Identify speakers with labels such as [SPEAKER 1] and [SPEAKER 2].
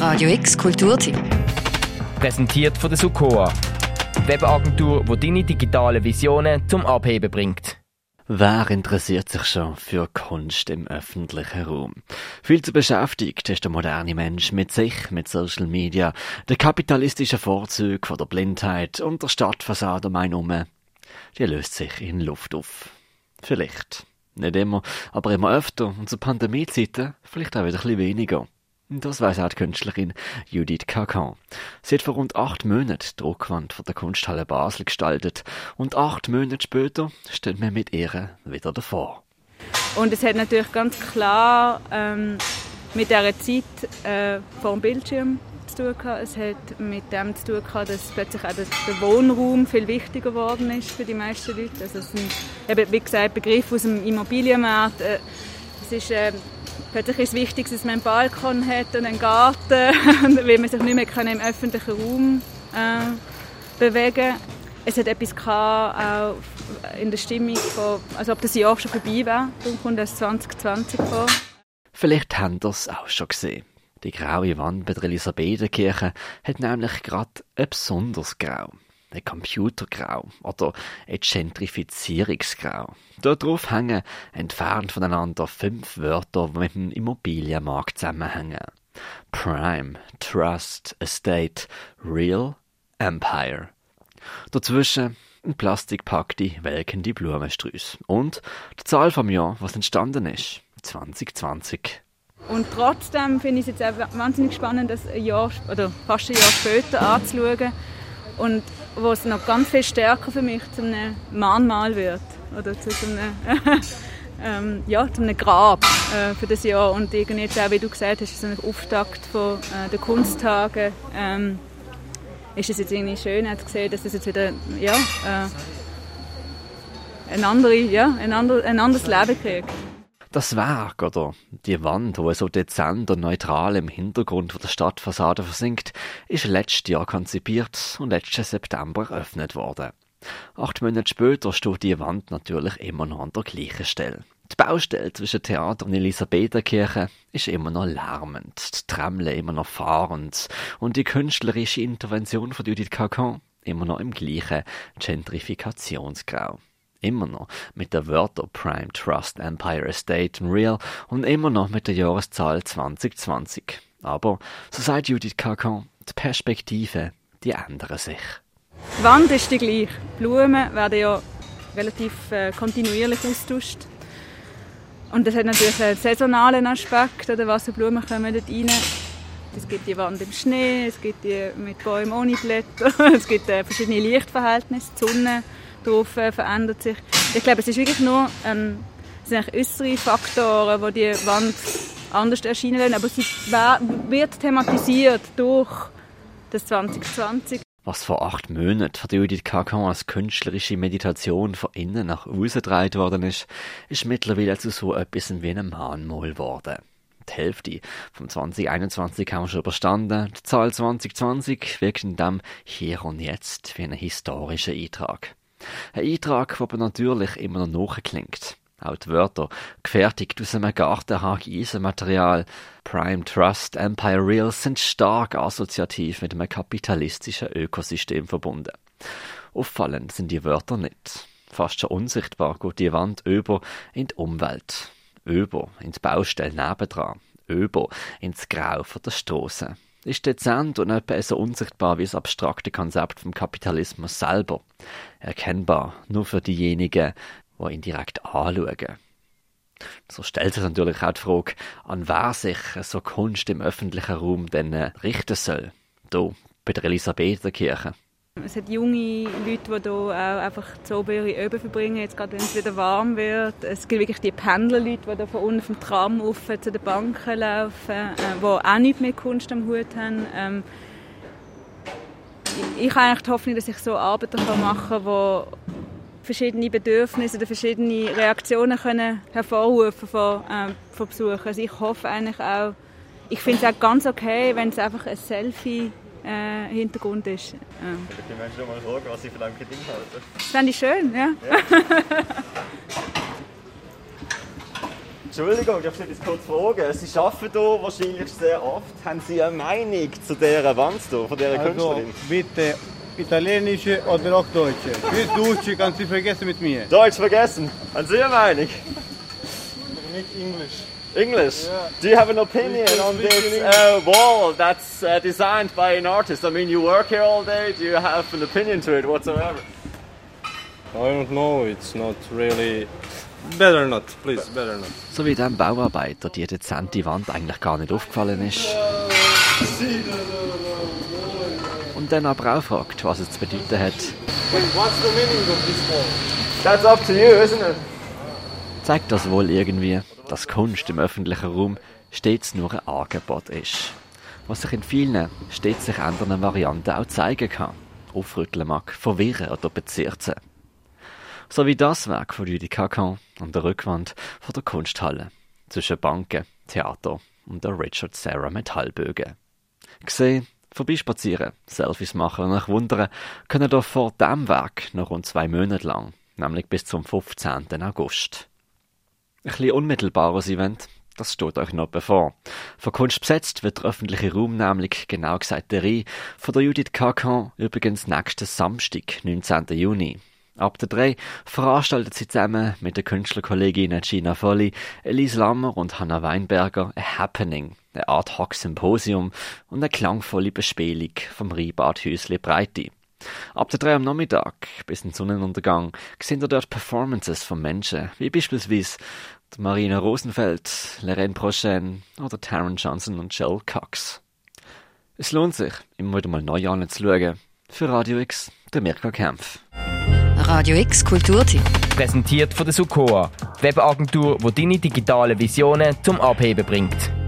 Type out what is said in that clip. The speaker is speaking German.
[SPEAKER 1] Radio X Kulturteam.
[SPEAKER 2] Präsentiert von der Sukoa. Webagentur, die deine digitalen Visionen zum Abheben bringt.
[SPEAKER 3] Wer interessiert sich schon für Kunst im öffentlichen Raum? Viel zu beschäftigt ist der moderne Mensch mit sich, mit Social Media, der kapitalistischen Vorzüge von der Blindheit und der Stadtfassade um einen herum. Die löst sich in Luft auf. Vielleicht. Nicht immer, aber immer öfter und zu Pandemiezeiten vielleicht auch wieder ein bisschen weniger. Das weiss auch die Künstlerin Judith Kakan. Sie hat vor rund acht Monaten die Druckwand von der Kunsthalle Basel gestaltet und acht Monate später stehen wir mit ihr wieder davor.
[SPEAKER 4] Und es hat natürlich ganz klar ähm, mit dieser Zeit äh, vor dem Bildschirm zu tun gehabt. Es hat mit dem zu tun gehabt, dass plötzlich auch der Wohnraum viel wichtiger geworden ist für die meisten Leute. Also es sind, eben, wie gesagt, Begriff aus dem Immobilienmarkt. Äh, es ist äh, Plötzlich ist es wichtig, dass man einen Balkon hat und einen Garten, weil man sich nicht mehr im öffentlichen Raum äh, bewegen kann. Es hat etwas gehabt, auch in der Stimmung, von, als ob das Jahr schon vorbei wäre. Darum kommt das 2020 vor.
[SPEAKER 3] Vielleicht haben es auch schon gesehen. Die graue Wand bei der Elisabetherkirche hat nämlich gerade ein besonders Grau ein Computergrau oder ein Gentrifizierungsgrau. Darauf hängen entfernt voneinander fünf Wörter, die mit dem Immobilienmarkt zusammenhängen. Prime, Trust, Estate, Real, Empire. Dazwischen ein plastikpackte, welkende Blumensträuße. Und die Zahl vom Jahr, was entstanden ist. 2020.
[SPEAKER 4] Und trotzdem finde ich es jetzt auch wahnsinnig spannend, das ein Jahr, oder fast ein Jahr später anzuschauen und wo es noch ganz viel stärker für mich zu einem Mahnmal wird oder zu einem, ähm, ja, zu einem Grab äh, für das Jahr und irgendwie jetzt auch, wie du gesagt hast, so ein Auftakt von äh, den Kunsttagen ähm, ist es jetzt irgendwie schön zu sehen, dass das jetzt wieder ja, äh, ein, andere, ja, ein anderes Leben kriegt.
[SPEAKER 3] Das Werk oder die Wand, wo so dezent und neutral im Hintergrund der Stadtfassade versinkt, ist letztes Jahr konzipiert und letzten September eröffnet worden. Acht Monate später steht die Wand natürlich immer noch an der gleichen Stelle. Die Baustelle zwischen Theater und Elisabetherkirche ist immer noch lärmend, die Tremle immer noch fahrend und die künstlerische Intervention von Judith Kakan immer noch im gleichen Gentrifikationsgrau. Immer noch mit der Wörter Prime Trust Empire Estate und Real und immer noch mit der Jahreszahl 2020. Aber, so sagt Judith Kakan, die Perspektive, die ändern sich.
[SPEAKER 4] Die Wand ist die gleiche. Blumen werden ja relativ äh, kontinuierlich austauscht. Und das hat natürlich einen saisonalen Aspekt, oder Wasserblumen kommen dort rein. Es gibt die Wand im Schnee, es gibt die mit Bäumen ohne Blätter, es gibt äh, verschiedene Lichtverhältnisse, die Sonne drauf äh, verändert sich. Ich glaube, es ist wirklich nur ähm, sind äußere Faktoren, die die Wand anders erscheinen lassen, aber sie wird thematisiert durch das 2020.
[SPEAKER 3] Was vor acht Monaten von Judith Kakan als künstlerische Meditation von innen nach außen getragen worden ist, ist mittlerweile zu so etwas wie einem Mahnmal geworden. Die Hälfte vom 2021 haben wir schon überstanden. Die Zahl 2020 wirkt in dem Hier und Jetzt wie ein historischer Eintrag. Ein Eintrag, der aber natürlich immer noch nachklingt. Auch die Wörter, gefertigt aus einem Gartenhag Eisenmaterial, Prime Trust, Empire Real sind stark assoziativ mit einem kapitalistischen Ökosystem verbunden. Auffallend sind die Wörter nicht. Fast schon unsichtbar geht die Wand über in die Umwelt, über in die Baustelle nebendran, über ins Grau von der Strasse ist dezent und etwa so unsichtbar wie das abstrakte Konzept vom Kapitalismus selber. Erkennbar nur für diejenigen, die ihn direkt anschauen. So stellt sich natürlich auch die Frage, an wer sich so Kunst im öffentlichen Raum denn richten soll. Hier, bei der Elisabetherkirche.
[SPEAKER 4] Es hat junge Leute, die hier auch einfach zu ihre Öben verbringen, jetzt gerade wenn es wieder warm wird. Es gibt wirklich die Pendlerleute, die hier von unten vom Tram auf zu den Banken laufen, äh, die auch nichts mit Kunst am Hut haben. Ähm, ich habe eigentlich die Hoffnung, dass ich so Arbeiten machen kann, die verschiedene Bedürfnisse oder verschiedene Reaktionen können hervorrufen von, äh, von Besuchern. Also ich hoffe eigentlich auch, ich finde es auch ganz okay, wenn es einfach ein Selfie äh, Hintergrund ist.
[SPEAKER 5] Ja. Die Menschen mal fragen, was sie von einem Ding halten.
[SPEAKER 4] Das fände ich schön, ja. ja.
[SPEAKER 5] Entschuldigung, darf ich etwas kurz fragen? Sie arbeiten hier wahrscheinlich sehr oft. Haben Sie eine Meinung zu dieser Wand hier, von dieser
[SPEAKER 1] Also,
[SPEAKER 5] Künstlerin?
[SPEAKER 1] bitte, italienische oder auch deutsche. Fürs Deutsche kannst du vergessen mit mir.
[SPEAKER 5] Deutsch vergessen. Haben Sie eine Meinung?
[SPEAKER 1] Nicht Englisch.
[SPEAKER 5] English. Do you have an opinion on this uh, wall that's uh, designed by an artist? I mean, you work here all day. Do you have an opinion to it whatsoever?
[SPEAKER 6] I don't know, it's not really. Better not, please, better not.
[SPEAKER 3] So wie dem Bauarbeiter die dezente Wand eigentlich gar nicht aufgefallen ist. Und dann aber auch fragt, was es zu bedeuten hat,
[SPEAKER 6] What's the meaning of this wall?
[SPEAKER 5] That's up to you, isn't it?
[SPEAKER 3] Zeigt das wohl irgendwie, dass Kunst im öffentlichen Raum stets nur ein Angebot ist. Was sich in vielen, stets sich ändernden Varianten auch zeigen kann, aufrütteln mag, verwirren oder bezirzen. So wie das Werk von Judy Kakan an der Rückwand von der Kunsthalle zwischen Banken, Theater und der Richard Serra Metallbögen. Gesehen, vorbeispazieren, Selfies machen und euch wundern, können doch vor dem Werk noch rund zwei Monate lang, nämlich bis zum 15. August. Ein bisschen unmittelbares Event, das steht euch noch bevor. Von Kunst besetzt wird der öffentliche Raum nämlich, genau gesagt der Reihe, von der Judith Kakan übrigens nächsten Samstag, 19. Juni. Ab der 3 veranstaltet sie zusammen mit den Künstlerkolleginnen Gina Folli, Elise Lammer und Hannah Weinberger ein Happening, eine Art Hock-Symposium und eine klangvolle Bespielung vom Rheinbad Häusli Breite. Ab der 3 am Nachmittag bis zum Sonnenuntergang sehen ihr dort Performances von Menschen, wie beispielsweise Marina Rosenfeld, Lorraine Prochain oder Taron Johnson und Joel Cox. Es lohnt sich, immer wieder mal neu anzuschauen. Für Radio X, der Mirka Kempf.
[SPEAKER 7] Radio X Kulturtipp.
[SPEAKER 2] Präsentiert von der Sukoa, die Webagentur, die deine digitalen Visionen zum Abheben bringt.